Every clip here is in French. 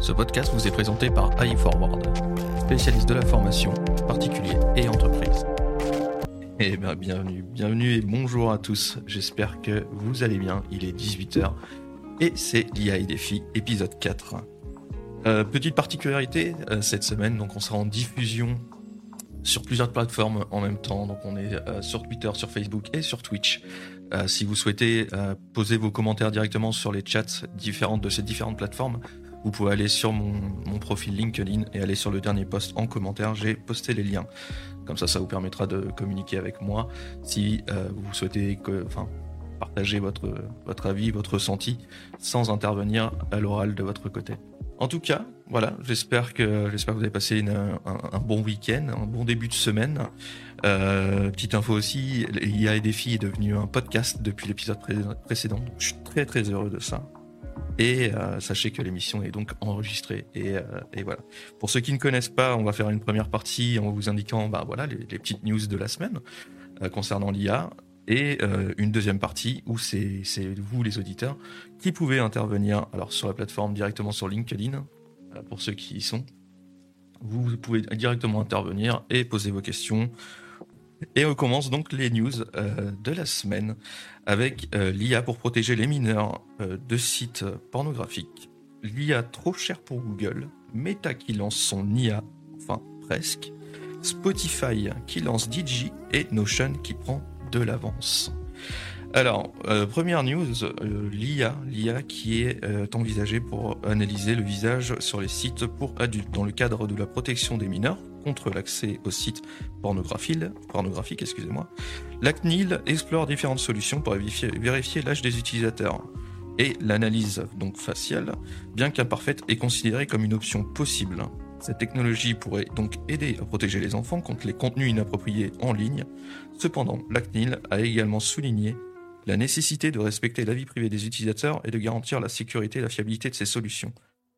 Ce podcast vous est présenté par iForward, spécialiste de la formation, particuliers et entreprises. Eh bien, bienvenue, bienvenue et bonjour à tous. J'espère que vous allez bien. Il est 18h et c'est l'IA et Défi, épisode 4. Euh, petite particularité euh, cette semaine, donc on sera en diffusion sur plusieurs plateformes en même temps. Donc on est euh, sur Twitter, sur Facebook et sur Twitch. si vous souhaitez poser vos commentaires directement sur les chats différentes de ces différentes plateformes, vous pouvez aller sur mon, profil LinkedIn et aller sur le dernier post en commentaire. J'ai posté les liens. Comme ça, ça vous permettra de communiquer avec moi si vous souhaitez partager votre, avis, votre ressenti sans intervenir à l'oral de votre côté. En tout cas, voilà, j'espère que j'espère que vous avez passé un, bon week-end, un bon début de semaine. Euh, petite info aussi, IA et Défi est devenu un podcast depuis l'épisode précédent. je suis très très heureux de ça. Et euh, sachez que l'émission est donc enregistrée. Euh, et, voilà. Pour ceux qui ne connaissent pas, on va faire une première partie en vous indiquant bah, voilà, les, petites news de la semaine concernant l'IA et euh, une deuxième partie où c'est vous les auditeurs qui pouvez intervenir alors sur la plateforme directement sur LinkedIn euh, pour ceux qui y sont. Vous pouvez directement intervenir et poser vos questions. Et on commence donc les news euh, de la semaine avec l'IA pour protéger les mineurs de sites pornographiques. L'IA trop cher pour Google, Meta qui lance son IA, enfin presque, Spotify qui lance Digi et Notion qui prend de l'avance. Alors, euh, première news, euh, l'IA, l'IA qui est euh, envisagée pour analyser le visage sur les sites pour adultes dans le cadre de la protection des mineurs contre l'accès aux sites pornographiques. Excusez-moi. La CNIL explore différentes solutions pour vérifier, vérifier l'âge des utilisateurs. Et l'analyse donc faciale, bien qu'imparfaite, est considérée comme une option possible. Cette technologie pourrait donc aider à protéger les enfants contre les contenus inappropriés en ligne. Cependant, la CNIL a également souligné la nécessité de respecter la vie privée des utilisateurs et de garantir la sécurité et la fiabilité de ces solutions.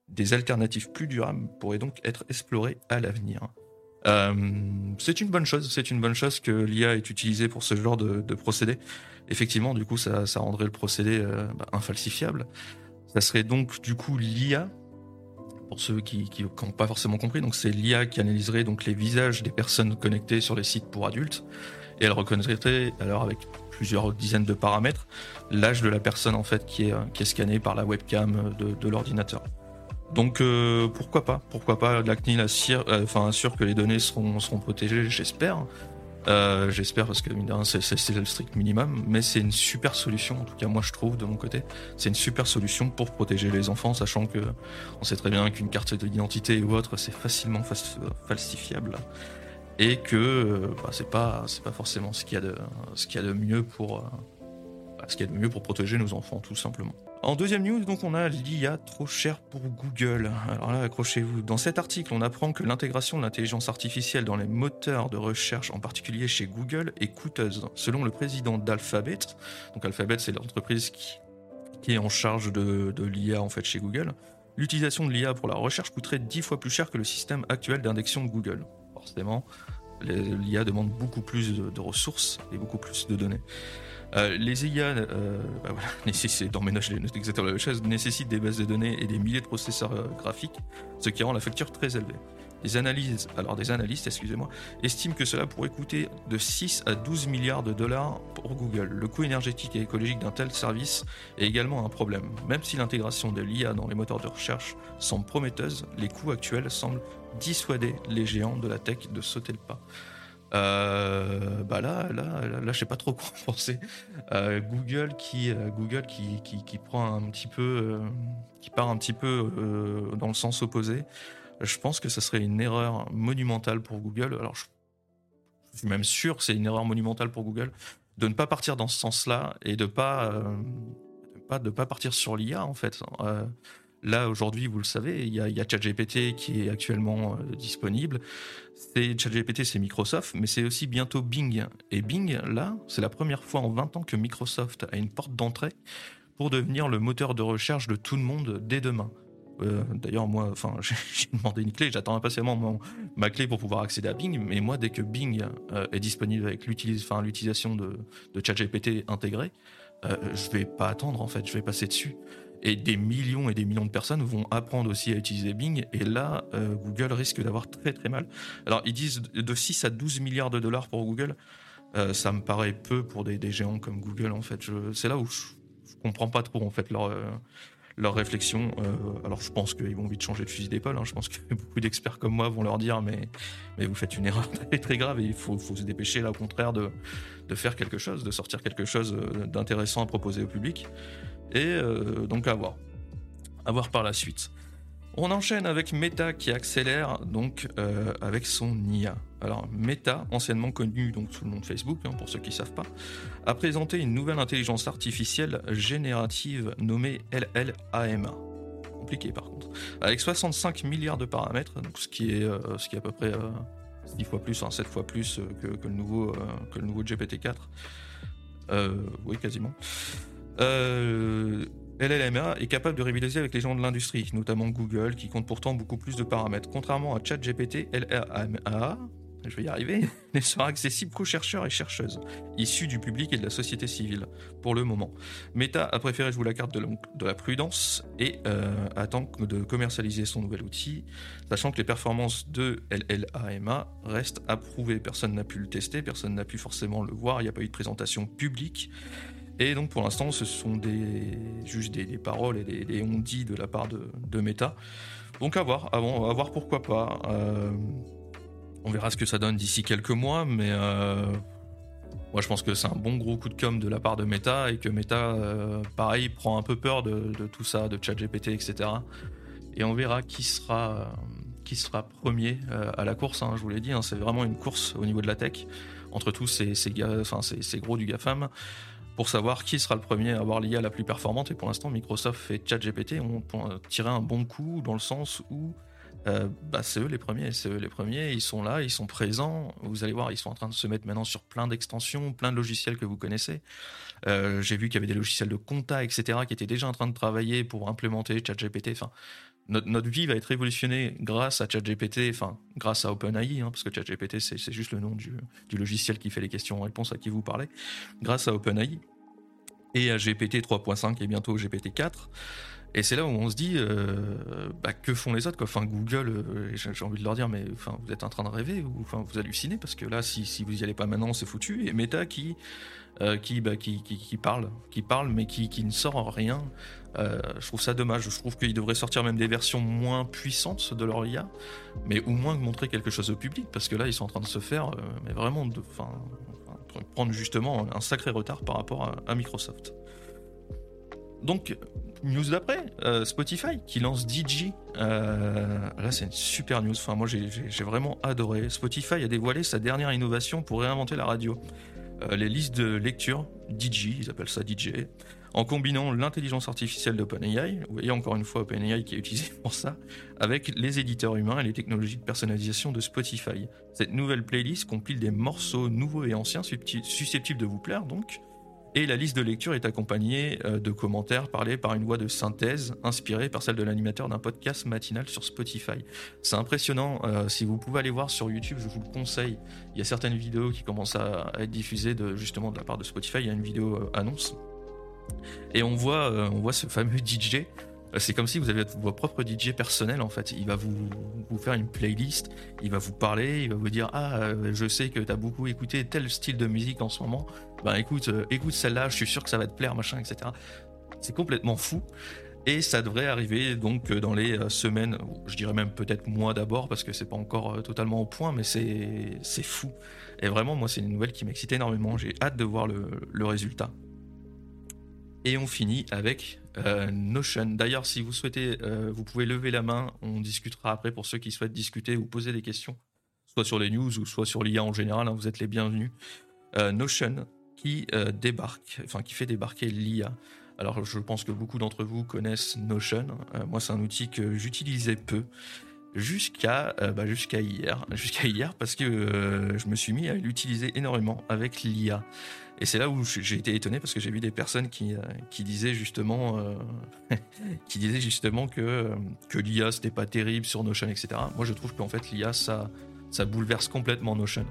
Des alternatives plus durables pourraient donc être explorées à l'avenir. Euh, c'est une bonne chose, c'est une bonne chose que l'IA est utilisée pour ce genre de, procédé. Effectivement, du coup, ça, rendrait le procédé euh, bah, infalsifiable. Ça serait donc du coup l'IA pour ceux qui n'ont pas forcément compris, donc c'est l'IA qui analyserait donc les visages des personnes connectées sur les sites pour adultes et elle reconnaîtrait alors avec plusieurs dizaines de paramètres l'âge de la personne en fait qui est, qui est scannée par la webcam de, l'ordinateur. Donc euh, pourquoi pas Pourquoi pas la CNIL assure, euh, que les données seront, protégées, j'espère. Euh, j'espère parce que c'est le strict minimum, mais c'est une super solution, en tout cas moi je trouve de mon côté, c'est une super solution pour protéger les enfants, sachant que on sait très bien qu'une carte d'identité ou autre c'est facilement falsifiable et que bah, c'est pas c'est pas forcément ce qu'il y a de ce qu'il y a de mieux pour ce qu'il y a de mieux pour protéger nos enfants tout simplement. En deuxième news, donc, on a l'IA trop cher pour Google. Alors là, accrochez-vous. Dans cet article, on apprend que l'intégration de l'intelligence artificielle dans les moteurs de recherche, en particulier chez Google, est coûteuse. Selon le président d'Alphabet, donc Alphabet, c'est l'entreprise qui, qui, est en charge de, l'IA en fait chez Google, l'utilisation de l'IA pour la recherche coûterait dix fois plus cher que le système actuel d'indexion de Google. Forcément, l'IA demande beaucoup plus de ressources et beaucoup plus de données. Euh, les IA, euh, bah la nécessitent des bases de données et des milliers de processeurs euh, graphiques, ce qui rend la facture très élevée. Des analyses, alors des analystes, excusez-moi, estiment que cela pourrait coûter de 6 à 12 milliards de dollars pour Google. Le coût énergétique et écologique d'un tel service est également un problème. Même si l'intégration de l'IA dans les moteurs de recherche semble prometteuse, les coûts actuels semblent dissuader les géants de la tech de sauter le pas. Euh, bah là, là, là, là, je sais pas trop quoi penser. Euh, Google qui, euh, Google qui, qui, qui, prend un petit peu, qui part un petit peu dans le sens opposé. Je pense que ce serait une erreur monumentale pour Google. Alors, je, suis même sûr que c'est une erreur monumentale pour Google de ne pas partir dans ce sens-là et de pas, de pas, partir sur l'IA en fait. Là, aujourd'hui, vous le savez, il y a, ChatGPT qui est actuellement euh, disponible. ChatGPT, c'est Microsoft, mais c'est aussi bientôt Bing. Et Bing, là, c'est la première fois en 20 ans que Microsoft a une porte d'entrée pour devenir le moteur de recherche de tout le monde dès demain. Euh, d'ailleurs, moi, enfin, j'ai demandé une clé, j'attends impatiemment ma clé pour pouvoir accéder à Bing. Mais moi, dès que Bing euh, est disponible avec l'utilisation de, de ChatGPT intégré, je vais pas attendre en fait, je vais passer dessus. Et des millions et des millions de personnes vont apprendre aussi à utiliser Bing. Et là, euh, Google risque d'avoir très très mal. Alors, ils disent de 6 à 12 milliards de dollars pour Google. Euh, ça me paraît peu pour des, géants comme Google, en fait. C'est là où je, je, comprends pas trop, en fait, leur, euh, leur réflexion. alors, je pense qu'ils vont vite changer de fusil d'épaule. Hein. Je pense que beaucoup d'experts comme moi vont leur dire mais, mais vous faites une erreur très, grave et il faut, se dépêcher, là, au contraire, de, de faire quelque chose, de sortir quelque chose d'intéressant à proposer au public. Et euh, donc à voir. À voir par la suite. On enchaîne avec Meta qui accélère donc euh, avec son IA. Alors Meta, anciennement connu donc sous le nom de Facebook, hein, pour ceux qui ne savent pas, a présenté une nouvelle intelligence artificielle générative nommée LLAMA. Compliqué par contre. Avec 65 milliards de paramètres, donc ce qui est, euh, ce qui est à peu près 10 fois plus, 7 fois plus que, le nouveau, que le nouveau GPT-4. oui, quasiment. Euh, LLMA est capable de rivaliser avec les gens de l'industrie, notamment Google, qui compte pourtant beaucoup plus de paramètres. Contrairement à ChatGPT, LLMA, je vais y arriver, ne sera accessible qu'aux chercheurs et chercheuses, issus du public et de la société civile, pour le moment. Meta a préféré jouer la carte de la, prudence et euh, attend de commercialiser son nouvel outil, sachant que les performances de LLAMA restent approuvées. Personne n'a pu le tester, personne n'a pu forcément le voir, il n'y a pas eu de présentation publique. Et donc pour l'instant, ce sont des, juste des, paroles et des, on-dit de la part de, Meta. Donc à voir, à, voir pourquoi pas. Euh, on verra ce que ça donne d'ici quelques mois, mais euh, moi je pense que c'est un bon gros coup de com de la part de Meta et que Meta, euh, pareil, prend un peu peur de, tout ça, de ChatGPT, etc. Et on verra qui sera, qui sera premier à la course. Hein, je vous l'ai dit, hein, c'est vraiment une course au niveau de la tech entre tous ces, enfin, ces gros du GAFAM pour savoir qui sera le premier à avoir l'IA la plus performante. Et pour l'instant, Microsoft et ChatGPT ont tiré un bon coup dans le sens où euh, bah, c'est eux les premiers, c'est eux les premiers, ils sont là, ils sont présents. Vous allez voir, ils sont en train de se mettre maintenant sur plein d'extensions, plein de logiciels que vous connaissez. Euh, j'ai vu qu'il y avait des logiciels de compta, etc., qui étaient déjà en train de travailler pour implémenter ChatGPT. Notre, vie va être révolutionnée grâce à ChatGPT, enfin, grâce à OpenAI, hein, parce que ChatGPT, c'est juste le nom du, logiciel qui fait les questions-réponses à qui vous parlez, grâce à OpenAI et à GPT 3.5 et bientôt GPT 4. Et c'est là où on se dit, euh, bah, que font les autres Enfin, Google, euh, j'ai envie de leur dire, mais vous êtes en train de rêver ou enfin, vous hallucinez parce que là, si, si vous y allez pas maintenant, c'est foutu. Et Meta qui, euh, bah, qui, qui, qui, parle, qui parle, mais qui, qui ne sort rien. Je trouve ça dommage. Je trouve qu'ils devraient sortir même des versions moins puissantes de leur IA, mais au moins montrer quelque chose au public, parce que là, ils sont en train de se faire, mais vraiment, de, prendre justement un sacré retard par rapport à, Microsoft. Donc, news d'après, euh, Spotify qui lance DJ. là, c'est une super news. Enfin, moi, j'ai vraiment adoré. Spotify a dévoilé sa dernière innovation pour réinventer la radio. les listes de lecture, DJ, ils appellent ça DJ, en combinant l'intelligence artificielle d'OpenAI, vous voyez encore une fois OpenAI qui est utilisé pour ça, avec les éditeurs humains et les technologies de personnalisation de Spotify. Cette nouvelle playlist compile des morceaux nouveaux et anciens susceptibles de vous plaire donc, et la liste de lecture est accompagnée euh, de commentaires parlés par une voix de synthèse inspirée par celle de l'animateur d'un podcast matinal sur Spotify. C'est impressionnant, euh, si vous pouvez aller voir sur YouTube, je vous le conseille. Il y a certaines vidéos qui commencent à être diffusées de, justement de la part de Spotify, il y a une vidéo euh, annonce et on voit, on voit ce fameux DJ. C'est comme si vous aviez votre propre DJ personnel en fait. Il va vous, faire une playlist, il va vous parler, il va vous dire ah euh, je sais que tu as beaucoup écouté tel style de musique en ce moment. Ben écoute, euh, écoute celle-là, je suis sûr que ça va te plaire machin etc. C'est complètement fou. Et ça devrait arriver donc dans les semaines, je dirais même peut-être mois d'abord parce que c'est pas encore totalement au point, mais c'est c'est fou. Et vraiment moi c'est une nouvelle qui m'excite énormément. J'ai hâte de voir le, le résultat. Et on finit avec euh, Notion. D'ailleurs, si vous souhaitez, euh, vous pouvez lever la main. On discutera après pour ceux qui souhaitent discuter ou poser des questions, soit sur les news ou soit sur l'IA en général. Hein, vous êtes les bienvenus. Euh, Notion qui débarque, enfin qui fait débarquer l'IA. Alors, je pense que beaucoup d'entre vous connaissent Notion. moi, c'est un outil que j'utilisais peu jusqu'à bah, jusqu'à hier, jusqu'à hier parce que je me suis mis à l'utiliser énormément avec l'IA. Et c'est là où j'ai été étonné parce que j'ai vu des personnes qui, euh, qui disaient justement, euh, qui disaient justement que, euh, que l'IA c'était pas terrible sur Notion, etc. Moi je trouve qu'en fait l'IA ça, ça bouleverse complètement Notion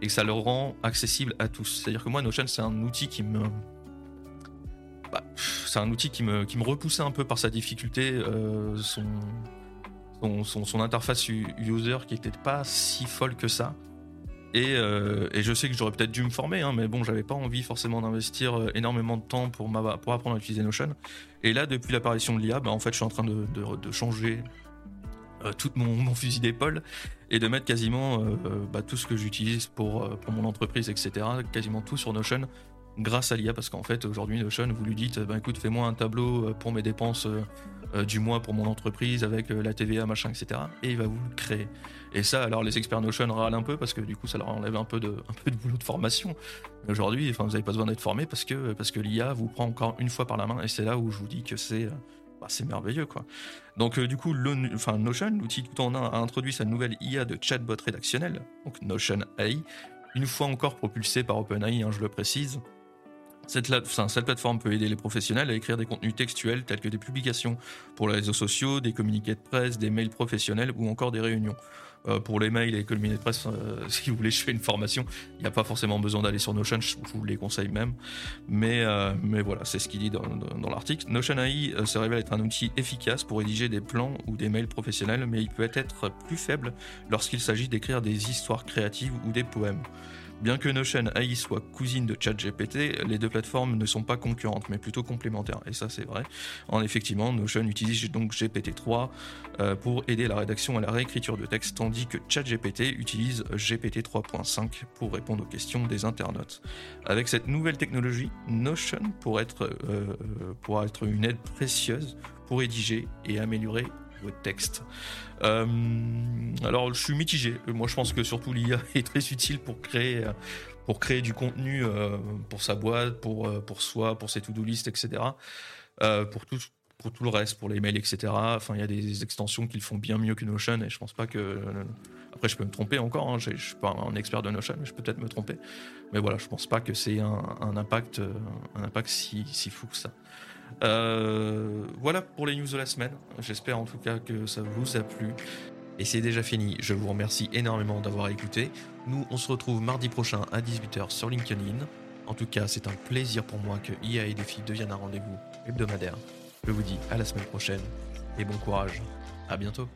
et que ça le rend accessible à tous. C'est-à-dire que moi Notion c'est un outil qui me, bah, c'est un outil qui me, qui me repoussait un peu par sa difficulté, son, son, son, interface user qui était pas si folle que ça. Et, et je sais que j'aurais peut-être dû me former, hein, mais bon, j'avais pas envie forcément d'investir énormément de temps pour, apprendre à utiliser Notion. Et là, depuis l'apparition de l'IA, bah, en fait, je suis en train de, changer euh, tout mon, fusil d'épaule et de mettre quasiment euh, euh, bah, tout ce que j'utilise pour mon entreprise, etc., quasiment tout sur Notion grâce à l'IA parce qu'en fait aujourd'hui Notion vous lui dites bah, écoute fais-moi un tableau pour mes dépenses du mois pour mon entreprise avec la TVA machin etc et il va vous le créer et ça alors les experts Notion râlent un peu parce que du coup ça leur enlève un peu de, un peu de boulot de formation aujourd'hui enfin vous n'avez pas besoin d'être formé parce que, parce que l'IA vous prend encore une fois par la main et c'est là où je vous dis que c'est bah, c'est merveilleux quoi. Donc euh, du coup, enfin, Notion, l'outil tout en un, a introduit sa nouvelle IA de chatbot rédactionnel, donc Notion AI, une fois encore propulsée par OpenAI, hein, je le précise. Cette, plateforme peut aider les professionnels à écrire des contenus textuels tels que des publications pour les réseaux sociaux, des communiqués de presse, des mails professionnels ou encore des réunions. Euh, pour les mails et les communiqués de presse, euh, si vous voulez, je fais une formation. Il n'y a pas forcément besoin d'aller sur Notion, je vous les conseille même. Mais, euh, mais voilà, c'est ce qu'il dit dans, dans, l'article. Notion AI se révèle être un outil efficace pour rédiger des plans ou des mails professionnels, mais il peut être plus faible lorsqu'il s'agit d'écrire des histoires créatives ou des poèmes. Bien que Notion AI soit cousine de ChatGPT, les deux plateformes ne sont pas concurrentes, mais plutôt complémentaires. Et ça, c'est vrai. En effectivement, Notion utilise donc GPT-3 euh, pour aider la rédaction et la réécriture de texte, tandis que ChatGPT utilise GPT 3.5 pour répondre aux questions des internautes. Avec cette nouvelle technologie, Notion pourrait être, euh, pourra être une aide précieuse pour rédiger et améliorer votre texte. Euh, alors, je suis mitigé. Moi, je pense que surtout l'IA est très utile pour créer, pour créer du contenu euh, pour sa boîte, pour, euh, pour soi, pour ses to-do list, etc. pour tout, pour tout le reste, pour les mails, etc. Enfin, il y a des extensions qui le font bien mieux que Notion et je pense pas que. Après, je peux me tromper encore. Hein. Je ne suis pas un expert de Notion, mais je peux peut-être me tromper. Mais voilà, je pense pas que c'est un, un, impact, un impact si, si fou que ça. Euh, voilà pour les news de la semaine. J'espère en tout cas que ça vous a plu. Et c'est déjà fini. Je vous remercie énormément d'avoir écouté. Nous, on se retrouve mardi prochain à 18h sur LinkedIn. En tout cas, c'est un plaisir pour moi que IA et Défi deviennent un rendez-vous hebdomadaire. Je vous dis à la semaine prochaine et bon courage. À bientôt.